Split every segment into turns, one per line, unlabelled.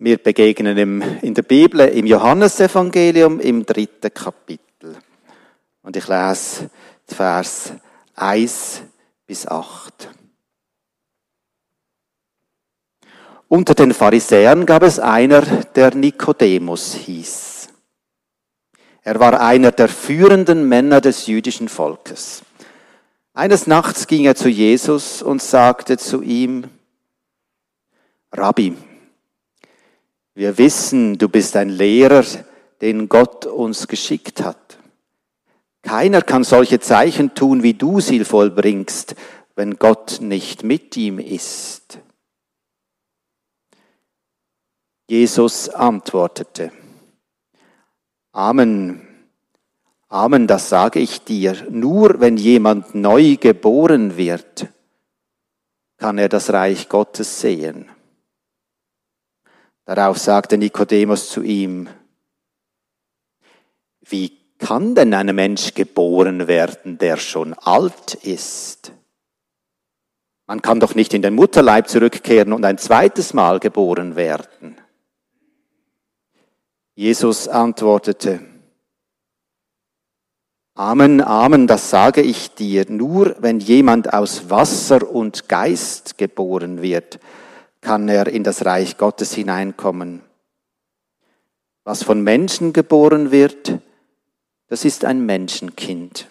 Wir begegnen im, in der Bibel im Johannesevangelium im dritten Kapitel. Und ich lese Vers 1 bis 8. Unter den Pharisäern gab es einer, der Nikodemus hieß. Er war einer der führenden Männer des jüdischen Volkes. Eines Nachts ging er zu Jesus und sagte zu ihm, Rabbi, wir wissen, du bist ein Lehrer, den Gott uns geschickt hat. Keiner kann solche Zeichen tun, wie du sie vollbringst, wenn Gott nicht mit ihm ist. Jesus antwortete, Amen, Amen, das sage ich dir, nur wenn jemand neu geboren wird, kann er das Reich Gottes sehen. Darauf sagte Nikodemus zu ihm, wie kann denn ein Mensch geboren werden, der schon alt ist? Man kann doch nicht in den Mutterleib zurückkehren und ein zweites Mal geboren werden. Jesus antwortete, Amen, Amen, das sage ich dir, nur wenn jemand aus Wasser und Geist geboren wird, kann er in das Reich Gottes hineinkommen. Was von Menschen geboren wird, das ist ein Menschenkind.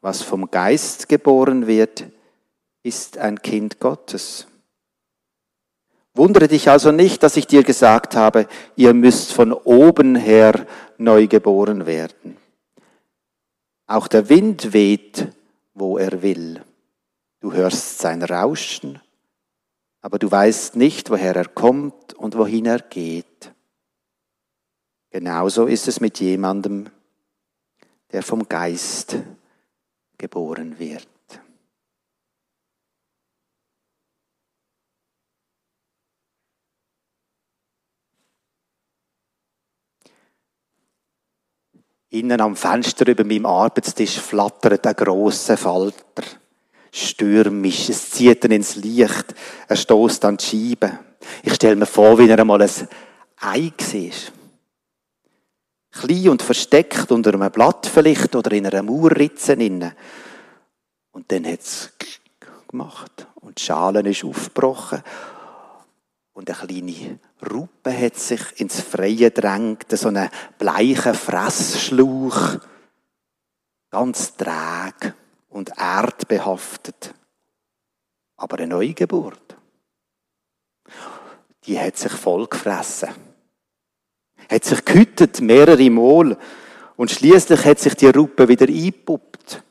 Was vom Geist geboren wird, ist ein Kind Gottes. Wundere dich also nicht, dass ich dir gesagt habe, ihr müsst von oben her neu geboren werden. Auch der Wind weht, wo er will. Du hörst sein Rauschen, aber du weißt nicht, woher er kommt und wohin er geht. Genauso ist es mit jemandem, der vom Geist geboren wird. Innen am Fenster über meinem Arbeitstisch flattert ein grosser Falter. Stürmisch. Es zieht ihn ins Licht. Er stoßt an die Scheibe. Ich stelle mir vor, wie er einmal ein Ei war. Klein und versteckt unter einem Blatt vielleicht oder in einer Mauerritze. Und dann hat es gemacht. Und die Schale ist aufgebrochen. Und eine kleine Ruppe hat sich ins Freie drängt, so einen bleichen Fressschlauch, ganz träge und erdbehaftet. Aber eine Neugeburt, die hat sich voll gefressen. Hat sich gehütet mehrere Mal und schließlich hat sich die Ruppe wieder eingepuppt.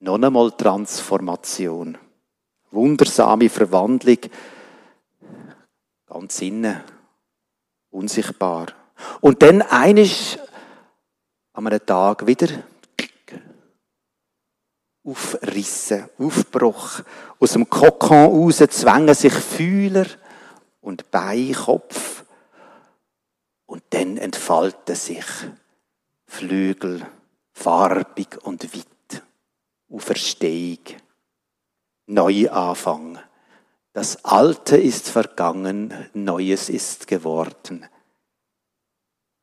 Noch einmal Transformation. Wundersame Verwandlung ganz innen, unsichtbar. Und dann eines an einem Tag wieder aufrissen, Aufbruch. Aus dem Kokon raus zwängen sich Fühler und Bein, Kopf. Und dann entfalten sich Flügel, farbig und weit. Auferstehung. Neuanfang. Das Alte ist vergangen, Neues ist geworden.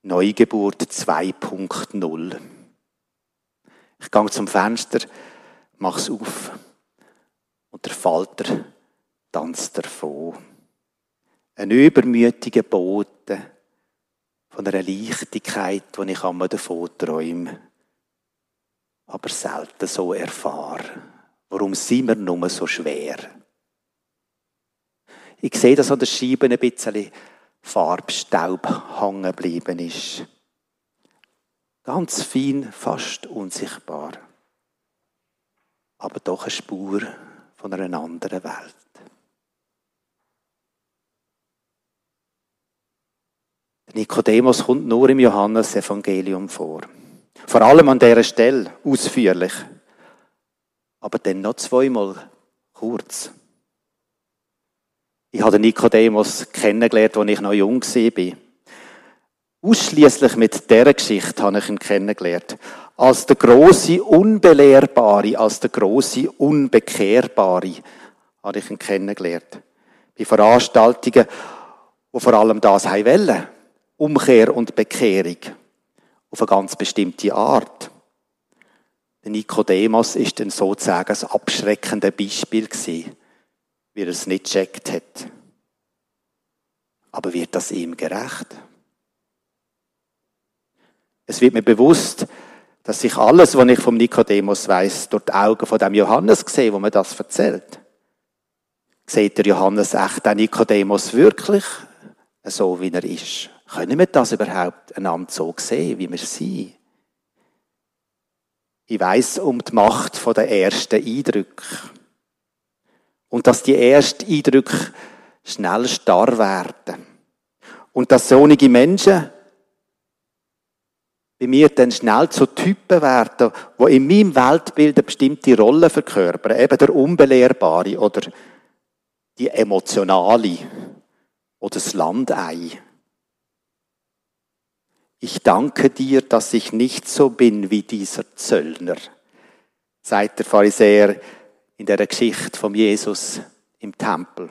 Neugeburt 2.0. Ich gehe zum Fenster, mach's auf und der Falter tanzt davon. Ein übermütiger Bote von einer Leichtigkeit, die ich einmal davon träume, aber selten so erfahre. Warum sind wir nur so schwer? Ich sehe, dass an der Scheibe ein bisschen Farbstaub hängen geblieben ist. Ganz fein, fast unsichtbar. Aber doch eine Spur von einer anderen Welt. Nikodemus kommt nur im Johannesevangelium vor. Vor allem an dieser Stelle, ausführlich. Aber dann noch zweimal kurz. Ich habe Nikodemus kennengelernt, als ich noch jung war. Ausschließlich mit dieser Geschichte habe ich ihn kennengelernt. Als der große Unbelehrbare, als der große Unbekehrbare habe ich ihn kennengelernt. Bei Veranstaltungen, wo vor allem das wollen. Umkehr und Bekehrung. Auf eine ganz bestimmte Art. Der Nikodemus ist dann sozusagen ein abschreckendes Beispiel gewesen, wie er es nicht checkt hat. Aber wird das ihm gerecht? Es wird mir bewusst, dass ich alles, was ich vom Nikodemus weiß, durch die Augen von dem Johannes sehe, wo mir das erzählt. Seht der Johannes echt den Nikodemus wirklich so, wie er ist? Können wir das überhaupt einander so sehen, wie wir sind? Ich weiß um die Macht der ersten Eindrücke. Und dass die ersten Eindrücke schnell starr werden. Und dass solche Menschen bei mir dann schnell zu Typen werden, die in meinem Weltbild eine bestimmte Rolle verkörpern. Eben der Unbelehrbare oder die Emotionale oder das Landei. Ich danke dir, dass ich nicht so bin wie dieser Zöllner, sagt der Pharisäer in der Geschichte von Jesus im Tempel.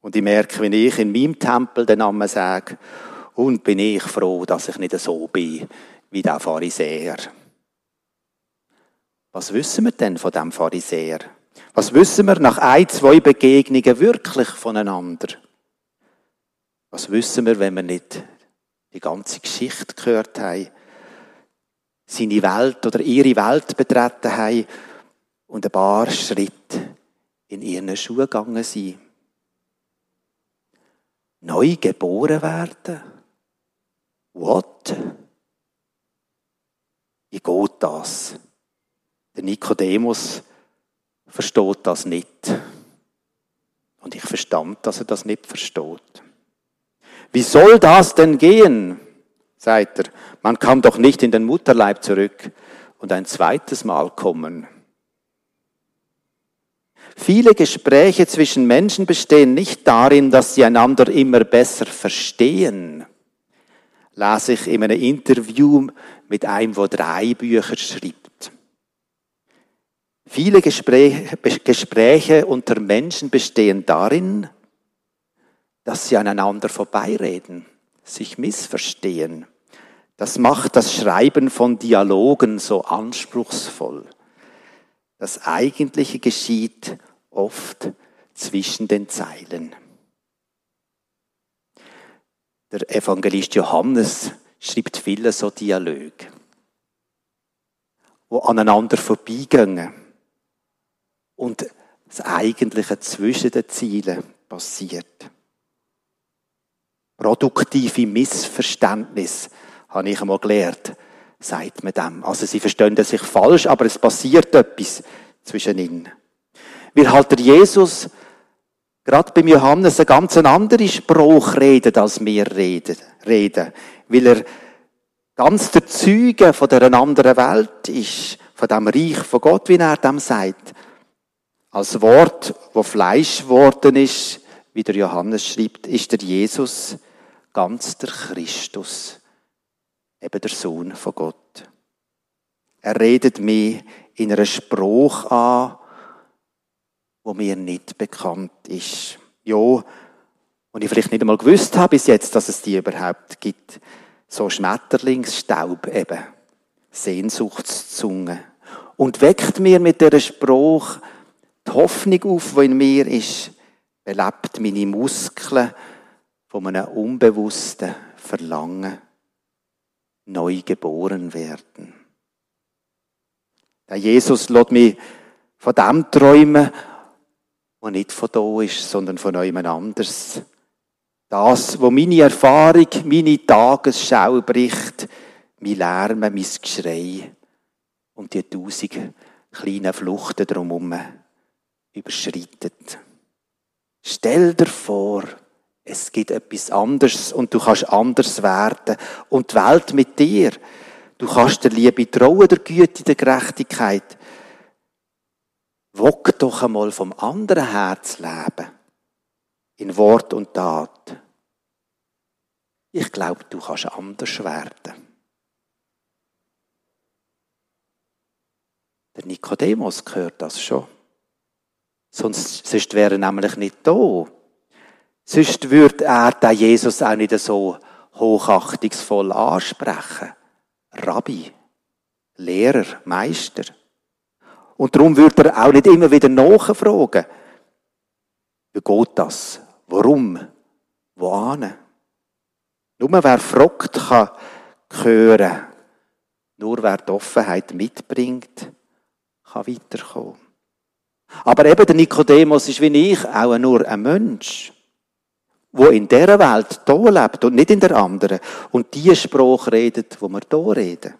Und ich merke, wenn ich in meinem Tempel den Namen sage, und bin ich froh, dass ich nicht so bin wie der Pharisäer. Was wissen wir denn von dem Pharisäer? Was wissen wir nach ein, zwei Begegnungen wirklich voneinander? Was wissen wir, wenn wir nicht die ganze Geschichte gehört haben, seine Welt oder ihre Welt betreten haben und ein paar Schritte in ihren Schuhe gegangen sind? Neu geboren werden? What? Wie geht das? Der Nikodemus versteht das nicht. Und ich verstand, dass er das nicht versteht. Wie soll das denn gehen? sagt er. Man kann doch nicht in den Mutterleib zurück und ein zweites Mal kommen. Viele Gespräche zwischen Menschen bestehen nicht darin, dass sie einander immer besser verstehen, las ich in einem Interview mit einem, der drei Bücher schreibt. Viele Gespräche, Gespräche unter Menschen bestehen darin, dass sie aneinander vorbeireden, sich missverstehen. Das macht das Schreiben von Dialogen so anspruchsvoll. Das Eigentliche geschieht oft zwischen den Zeilen. Der Evangelist Johannes schreibt viele so Dialoge, wo aneinander vorbeigehen und das Eigentliche zwischen den Zielen passiert. Produktive Missverständnis, habe ich einmal gelernt, sagt man dem. Also sie verstehen sich falsch, aber es passiert etwas zwischen ihnen. Weil halt der Jesus gerade beim Johannes eine ganz andere Spruch redet, als wir reden. Weil er ganz der Zeuge von der anderen Welt ist, von dem Reich von Gott, wie er dem sagt. Als Wort, wo Fleisch geworden ist, wie der Johannes schreibt, ist der Jesus ganz der Christus, eben der Sohn von Gott. Er redet mir in einer Spruch an, wo mir nicht bekannt ist. Ja, und ich vielleicht nicht einmal gewusst habe bis jetzt, dass es die überhaupt gibt. So Schmetterlingsstaub eben. Sehnsuchtszunge. Und weckt mir mit der Spruch die Hoffnung auf, die in mir ist, belebt meine Muskeln von einem unbewussten Verlangen, neu geboren werden. Der Jesus lässt mich von dem träumen, der nicht von da ist, sondern von jemand anders. Das, wo meine Erfahrung, meine Tagesschau bricht, mein Lärm, mein Geschrei und die tausend kleinen Fluchten drumherum überschreitet. Stell dir vor, es gibt etwas anderes und du kannst anders werden und die Welt mit dir. Du kannst der Liebe trauen, der Güte, der Gerechtigkeit. Wog doch einmal vom anderen Herz leben. In Wort und Tat. Ich glaube, du kannst anders werden. Der Nikodemus gehört das schon. Sonst, sonst wäre er nämlich nicht da. Sonst würde er den Jesus auch nicht so hochachtungsvoll ansprechen. Rabbi, Lehrer, Meister. Und darum würde er auch nicht immer wieder nachfragen. Wie geht das? Warum? Wohin? Nur wer fragt, kann hören. Nur wer die Offenheit mitbringt, kann weiterkommen. Aber eben der Nikodemus ist wie ich auch nur ein Mensch, wo in dieser Welt hier lebt und nicht in der anderen und die Sprache redet, wo wir hier reden.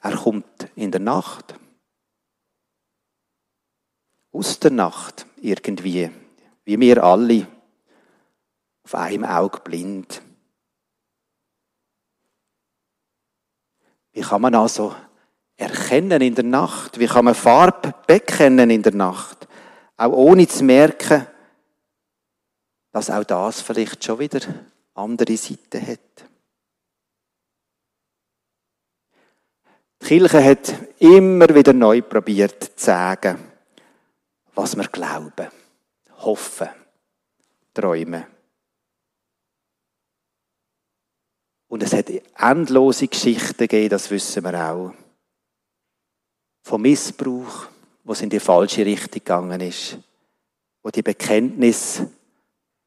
Er kommt in der Nacht. Aus der Nacht irgendwie, wie wir alle, auf einem Auge blind. Wie kann man also erkennen in der Nacht? Wie kann man Farbe bekennen in der Nacht? Auch ohne zu merken, dass auch das vielleicht schon wieder andere Seiten hat. Die Kirche hat immer wieder neu probiert zu sagen, was wir glauben, hoffen, träumen. Und es hat endlose Geschichten gegeben, das wissen wir auch. Von Missbrauch, was in die falsche Richtung gegangen ist. Wo die Bekenntnis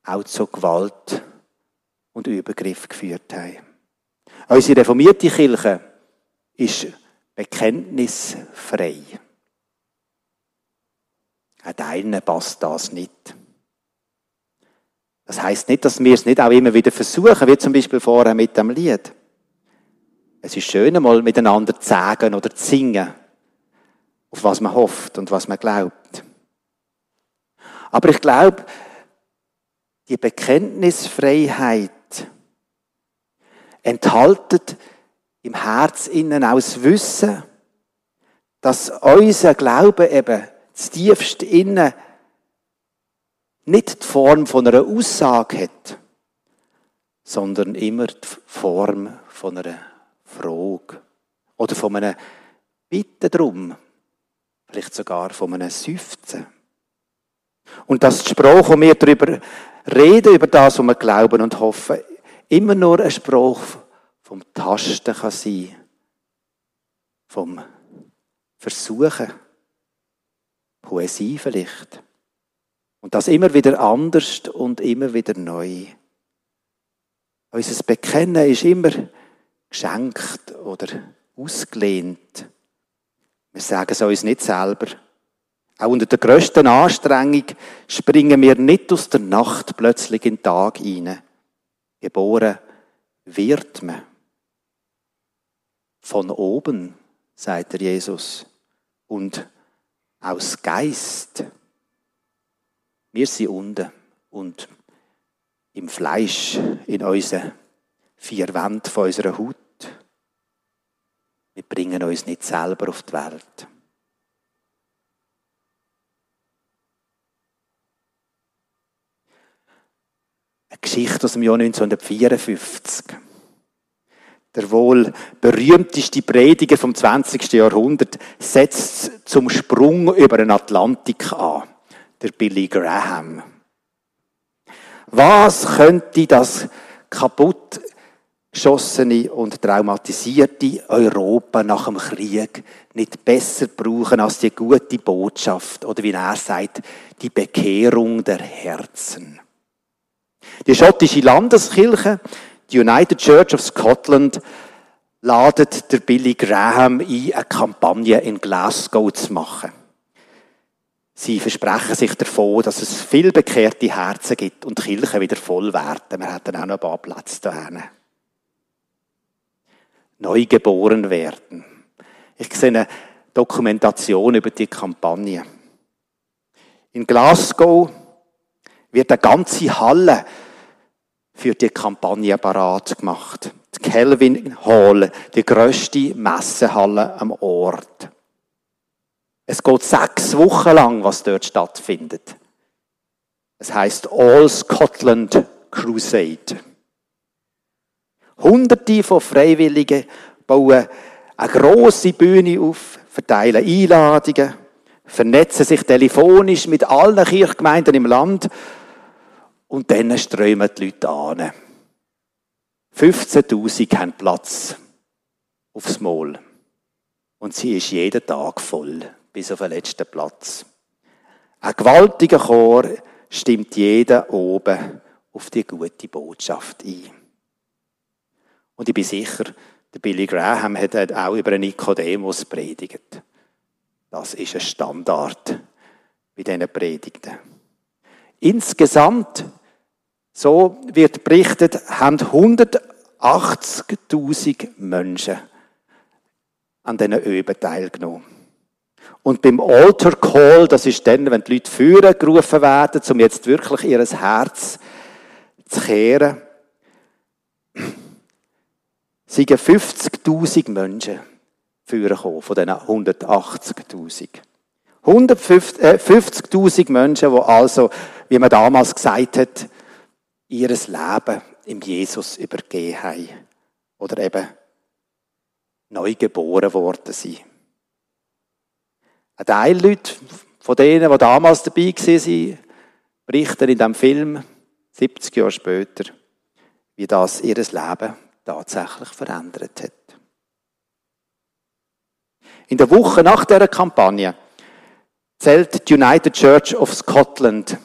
auch zu Gewalt und Übergriff geführt haben. Unsere reformierte Kirche ist bekenntnisfrei. Auch einen passt das nicht. Das heißt nicht, dass wir es nicht auch immer wieder versuchen, wie zum Beispiel vorher mit dem Lied. Es ist schön, einmal miteinander zu sagen oder zu singen, auf was man hofft und was man glaubt. Aber ich glaube, die Bekenntnisfreiheit enthaltet im Herz innen auch das Wissen, dass unser Glaube eben das tiefste innen nicht die Form von einer Aussage hat, sondern immer die Form von einer Frage oder von einem Bitten drum, vielleicht sogar von einem Seufzen. Und dass die Sprache, wo wir darüber reden, über das, was wir glauben und hoffen, immer nur ein Spruch vom Tasten kann sein, vom Versuchen, Poesie vielleicht. Und das immer wieder anders und immer wieder neu. Unser Bekennen ist immer geschenkt oder ausgelehnt. Wir sagen es uns nicht selber. Auch unter der grössten Anstrengung springen wir nicht aus der Nacht plötzlich in den Tag hinein. Geboren wird man. Von oben, sagt der Jesus. Und aus Geist. Wir sind unten und im Fleisch, in unseren vier Wänden von unserer Haut. Wir bringen uns nicht selber auf die Welt. Eine Geschichte aus dem Jahr 1954. Der wohl berühmteste Prediger vom 20. Jahrhundert setzt zum Sprung über den Atlantik an der Billy Graham. Was könnte das kaputt geschossene und traumatisierte Europa nach dem Krieg nicht besser brauchen als die gute Botschaft oder wie er sagt, die Bekehrung der Herzen. Die schottische Landeskirche, die United Church of Scotland, ladet der Billy Graham ein, eine Kampagne in Glasgow zu machen. Sie versprechen sich davon, dass es viel bekehrte Herzen gibt und die Kirchen wieder voll werden. Wir hätten auch noch ein paar Plätze da Neu geboren werden. Ich sehe eine Dokumentation über die Kampagne. In Glasgow wird eine ganze Halle für die Kampagne parat gemacht. Die Kelvin Hall, die grösste Messehalle am Ort. Es geht sechs Wochen lang, was dort stattfindet. Es heißt All Scotland Crusade. Hunderte von Freiwilligen bauen eine große Bühne auf, verteilen Einladungen, vernetzen sich telefonisch mit allen Kirchgemeinden im Land und dann strömen die Leute an. 15.000 haben Platz aufs Maul. Und sie ist jeden Tag voll, bis auf den letzten Platz. Ein gewaltiger Chor stimmt jeder oben auf die gute Botschaft ein. Und ich bin sicher, der Billy Graham hat auch über Nikodemus predigt. Das ist ein Standard bei diesen Predigten. Insgesamt, so wird berichtet, haben 180.000 Menschen an diesen Öben teilgenommen. Und beim Altar Call, das ist dann, wenn die Leute führen gerufen werden, um jetzt wirklich ihr Herz zu kehren, sind 50.000 Menschen vorgekommen, von diesen 180.000. 150.000 Menschen, die also, wie man damals gesagt hat, ihr Leben im Jesus übergeben haben. Oder eben neu geboren worden sind. Ein Teil Leute von denen, die damals dabei waren, berichten in diesem Film, 70 Jahre später, wie das ihr Leben tatsächlich verändert hat. In der Woche nach der Kampagne zählt die United Church of Scotland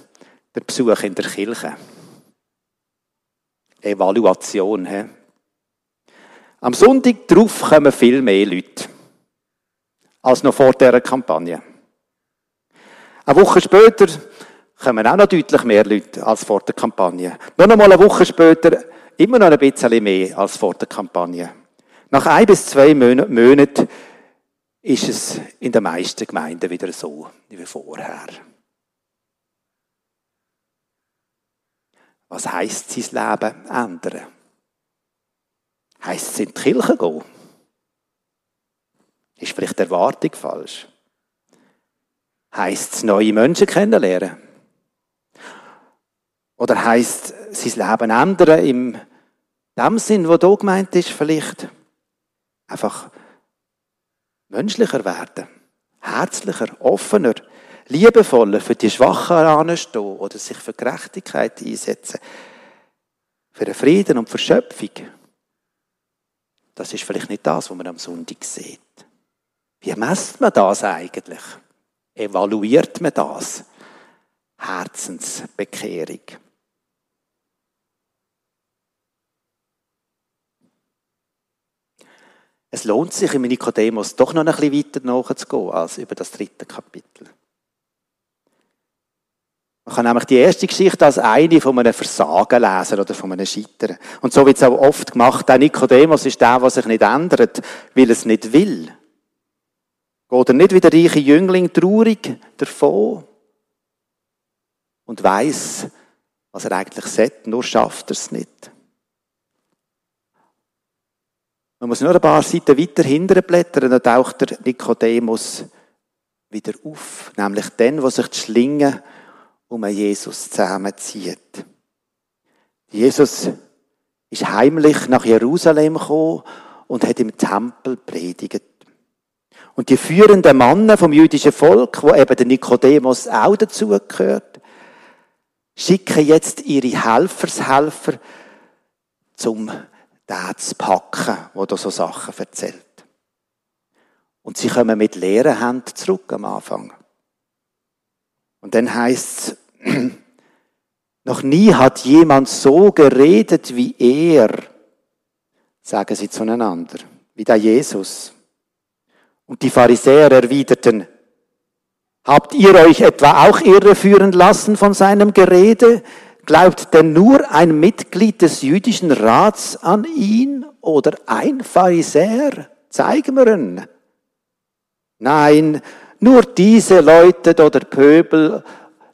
der Besuch in der Kirche. Evaluation. He? Am Sonntag darauf kommen viel mehr Leute als noch vor dieser Kampagne. Eine Woche später kommen auch noch deutlich mehr Leute als vor der Kampagne. Nur noch mal eine Woche später immer noch ein bisschen mehr als vor der Kampagne. Nach ein bis zwei Monaten ist es in den meisten Gemeinden wieder so wie vorher. Was heißt sein Leben ändern? Heißt es in die Kirche gehen? Ist vielleicht die Erwartung falsch? Heißt es neue Menschen kennenlernen? Oder heißt sein Leben ändern im dem Sinn, wo hier gemeint ist, vielleicht einfach menschlicher werden, herzlicher, offener, liebevoller für die Schwachen anstehen oder sich für Gerechtigkeit einsetzen, für den Frieden und für Schöpfung. Das ist vielleicht nicht das, was man am Sonntag sieht. Wie messt man das eigentlich? Evaluiert man das? Herzensbekehrung. Es lohnt sich im Nikodemus doch noch ein bisschen weiter nachzugehen als über das dritte Kapitel. Man kann nämlich die erste Geschichte als eine von einem Versagen lesen oder von einem Scheitern. Und so wird es auch oft gemacht. Der Nikodemus ist der, der sich nicht ändert, weil es nicht will. Geht er nicht wie der reiche Jüngling traurig davon und weiß, was er eigentlich sollte, nur schafft er es nicht. Man muss nur ein paar Seiten weiter hinten blättern, dann taucht der Nikodemus wieder auf. Nämlich dann, wo sich die Schlinge um Jesus zusammenzieht. Jesus ist heimlich nach Jerusalem gekommen und hat im Tempel predigt. Und die führenden Männer vom jüdischen Volk, wo eben der Nikodemus auch dazugehört, schicken jetzt ihre Helfershelfer zum den zu packen, der da so Sachen erzählt. Und sie kommen mit leeren Händen zurück am Anfang. Und dann heißt es, noch nie hat jemand so geredet wie er, sagen sie zueinander, wie der Jesus. Und die Pharisäer erwiderten, habt ihr euch etwa auch irreführen lassen von seinem Gerede? Glaubt denn nur ein Mitglied des jüdischen Rats an ihn oder ein Pharisäer? Zeigen wir ihn. Nein, nur diese Leute oder Pöbel,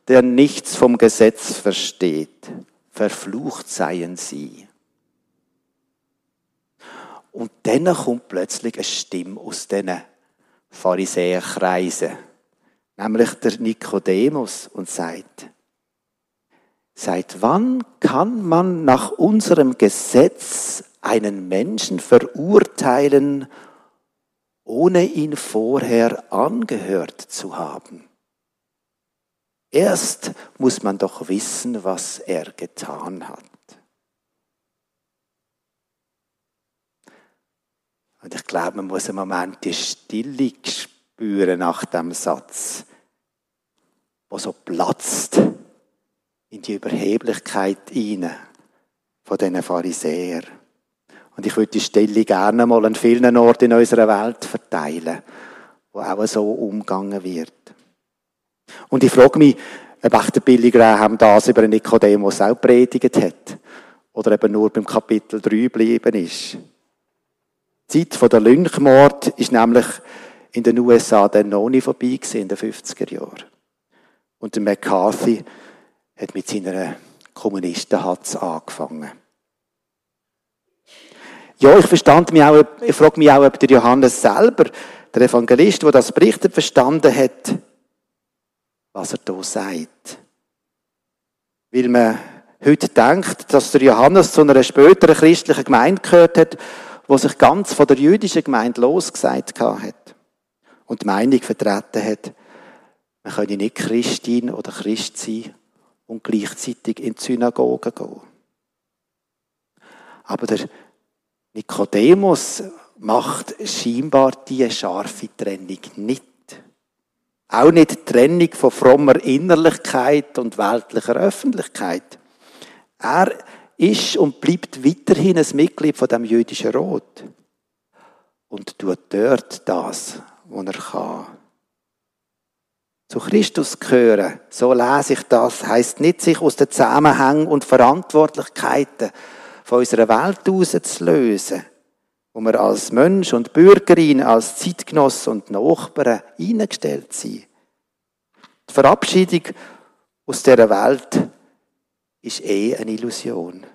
der nichts vom Gesetz versteht. Verflucht seien sie. Und dann kommt plötzlich eine Stimme aus diesen Pharisäerkreisen, nämlich der Nikodemus, und sagt, Seit wann kann man nach unserem Gesetz einen Menschen verurteilen ohne ihn vorher angehört zu haben. Erst muss man doch wissen, was er getan hat. Und ich glaube, man muss einen Moment die Stille spüren nach dem Satz, wo so platzt in die Überheblichkeit hinein von diesen Pharisäern. Und ich würde die Stelle gerne mal an vielen Orten in unserer Welt verteilen, wo auch so umgegangen wird. Und ich frage mich, ob auch der Billy Graham das über Nikodemus auch predigt hat. Oder eben nur beim Kapitel 3 geblieben ist. Die Zeit der Lynchmord ist nämlich in den USA dann noch nicht vorbei in den 50er Jahren. Und der McCarthy hat mit seiner Kommunistenhatz angefangen. Ja, ich verstand mich auch, ich frage mich auch, ob der Johannes selber, der Evangelist, der das berichtet, verstanden hat, was er da sagt. Weil man heute denkt, dass der Johannes zu einer späteren christlichen Gemeinde gehört hat, wo sich ganz von der jüdischen Gemeinde losgesagt hat und die Meinung vertreten hat, man könne nicht Christin oder Christ sein und gleichzeitig in die Synagoge gehen. Aber der Nikodemus macht scheinbar diese scharfe Trennung nicht. Auch nicht die Trennung von frommer Innerlichkeit und weltlicher Öffentlichkeit. Er ist und bleibt weiterhin ein Mitglied von dem jüdischen Rot und tut dort das, was er kann. Zu Christus gehören, so lese ich das, heißt nicht, sich aus den Zusammenhängen und Verantwortlichkeiten von unserer Welt herauszulösen, wo wir als Mensch und Bürgerin, als Zeitgenoss und Nachbarn eingestellt sind. Die Verabschiedung aus dieser Welt ist eh eine Illusion.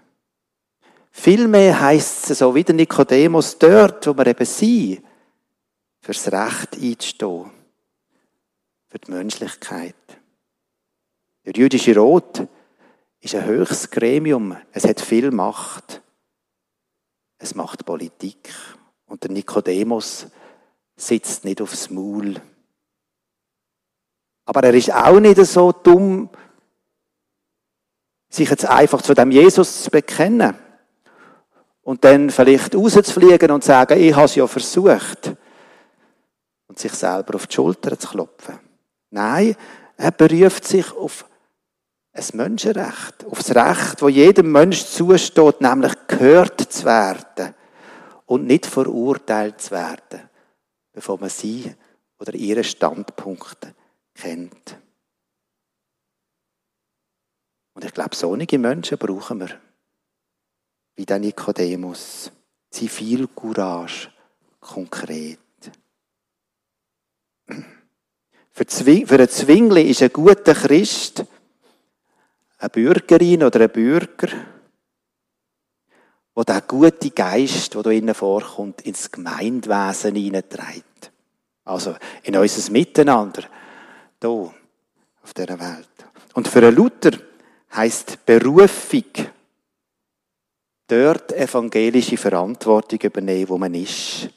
Vielmehr heisst es so wie der Nikodemus dort, wo wir eben sind, fürs Recht einzustehen, für die Menschlichkeit. Der jüdische Rot ist ein höchstes Gremium. Es hat viel Macht. Es macht Politik. Und der Nikodemus sitzt nicht aufs Maul. Aber er ist auch nicht so dumm, sich jetzt einfach zu dem Jesus zu bekennen und dann vielleicht rauszufliegen und zu sagen, ich habe es ja versucht und sich selber auf die Schulter zu klopfen. Nein, er beruft sich auf ein Menschenrecht, auf das Recht, wo jedem Mensch zusteht, nämlich gehört zu werden und nicht verurteilt zu werden, bevor man sie oder ihre Standpunkte kennt. Und ich glaube, solche Menschen brauchen wir. Wie der Nikodemus. Sie viel Courage, konkret. Für einen Zwingli ist ein guter Christ eine Bürgerin oder ein Bürger, wo der gute Geist, der da innen vorkommt, ins Gemeindewesen hineinträgt. Also in unser Miteinander, hier auf dieser Welt. Und für einen Luther heißt Berufung, dort evangelische Verantwortung übernehmen, wo man ist.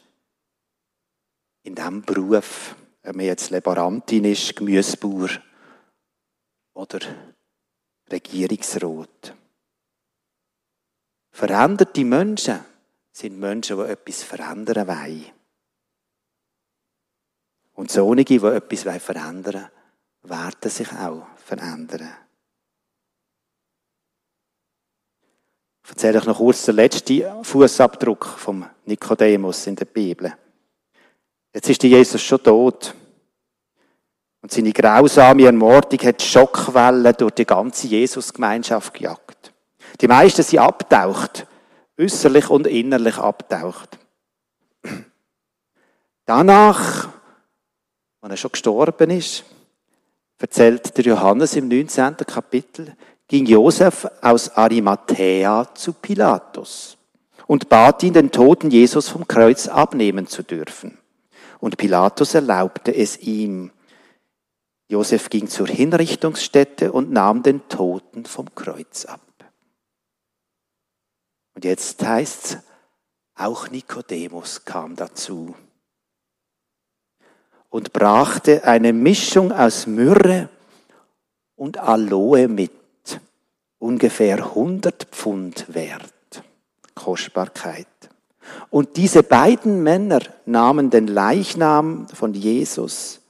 In diesem Beruf, ob man jetzt Laborantin ist, Gemüsebauer oder Regierungsrat. Veränderte Menschen sind Menschen, die etwas verändern wollen. Und solche, die etwas verändern wollen, werden sich auch verändern. Ich erzähle euch noch kurz den letzten Fußabdruck vom Nikodemus in der Bibel. Jetzt ist Jesus schon tot. Und seine grausame Ermordung hat Schockwellen durch die ganze Jesusgemeinschaft gejagt. Die meisten sind abtaucht, äußerlich und innerlich abtaucht. Danach, als er schon gestorben ist, erzählt der Johannes im 19. Kapitel, ging Josef aus Arimathea zu Pilatus und bat ihn, den toten Jesus vom Kreuz abnehmen zu dürfen. Und Pilatus erlaubte es ihm. Josef ging zur Hinrichtungsstätte und nahm den Toten vom Kreuz ab. Und jetzt heißt's, auch Nikodemus kam dazu. und brachte eine Mischung aus Myrrhe und Aloe mit, ungefähr 100 Pfund wert. Kostbarkeit. Und diese beiden Männer nahmen den Leichnam von Jesus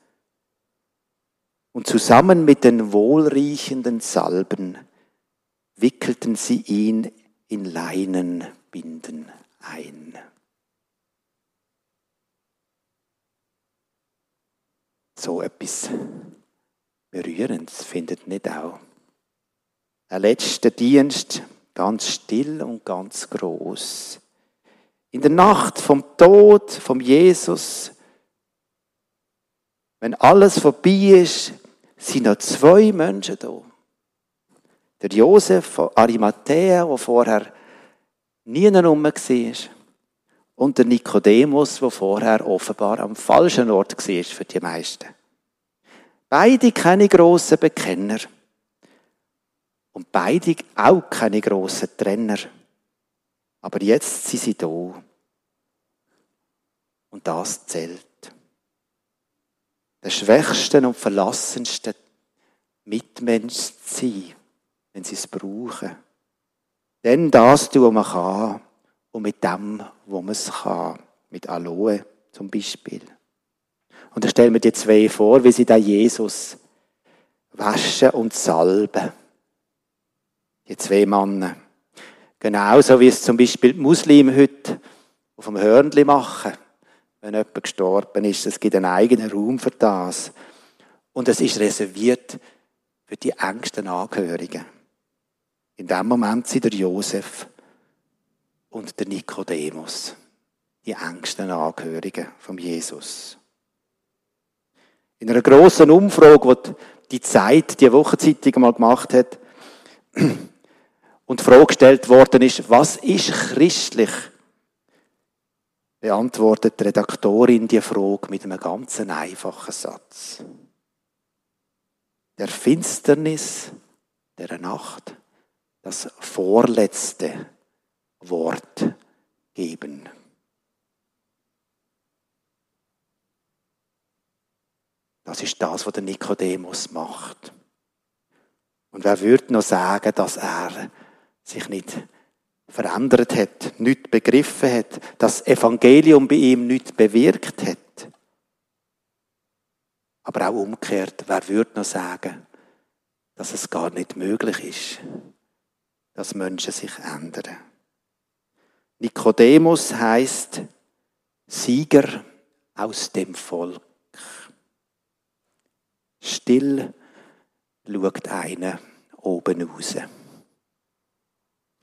und zusammen mit den wohlriechenden Salben wickelten sie ihn in Leinenbinden ein. So etwas Berührendes findet nicht auch. Der letzte Dienst ganz still und ganz groß. In der Nacht vom Tod vom Jesus, wenn alles vorbei ist, sind noch zwei Menschen da. Der Josef von Arimathea, der vorher nie rum war, und der Nikodemus, der vorher offenbar am falschen Ort war für die meisten. Beide keine grossen Bekenner. Und beide auch keine grossen Trenner. Aber jetzt sind sie da. Und das zählt. Der schwächsten und verlassensten Mitmensch zu sein, wenn sie es brauchen. Denn das tun, was man kann. Und mit dem, wo man es kann. Mit Aloe zum Beispiel. Und da stellen wir die zwei vor, wie sie da Jesus waschen und salben. Die zwei Männer. Genauso wie es zum Beispiel die Muslime heute auf dem Hörnli machen, wenn jemand gestorben ist. Es gibt einen eigenen Raum für das. Und es ist reserviert für die engsten Angehörigen. In dem Moment sind der Josef und der Nikodemus die engsten Angehörigen von Jesus. In einer großen Umfrage, die die Zeit, die Wochenzeitung mal gemacht hat, und die Frage gestellt worden ist, was ist christlich? Beantwortet die Redaktorin die Frage mit einem ganz einfachen Satz. Der Finsternis der Nacht das vorletzte Wort geben. Das ist das, was der Nikodemus macht. Und wer würde noch sagen, dass er sich nicht verändert hat, nicht begriffen hat, das Evangelium bei ihm nicht bewirkt hat. Aber auch umgekehrt, wer würde noch sagen, dass es gar nicht möglich ist, dass Menschen sich ändern. Nikodemus heißt Sieger aus dem Volk. Still schaut einer oben raus.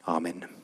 Amen.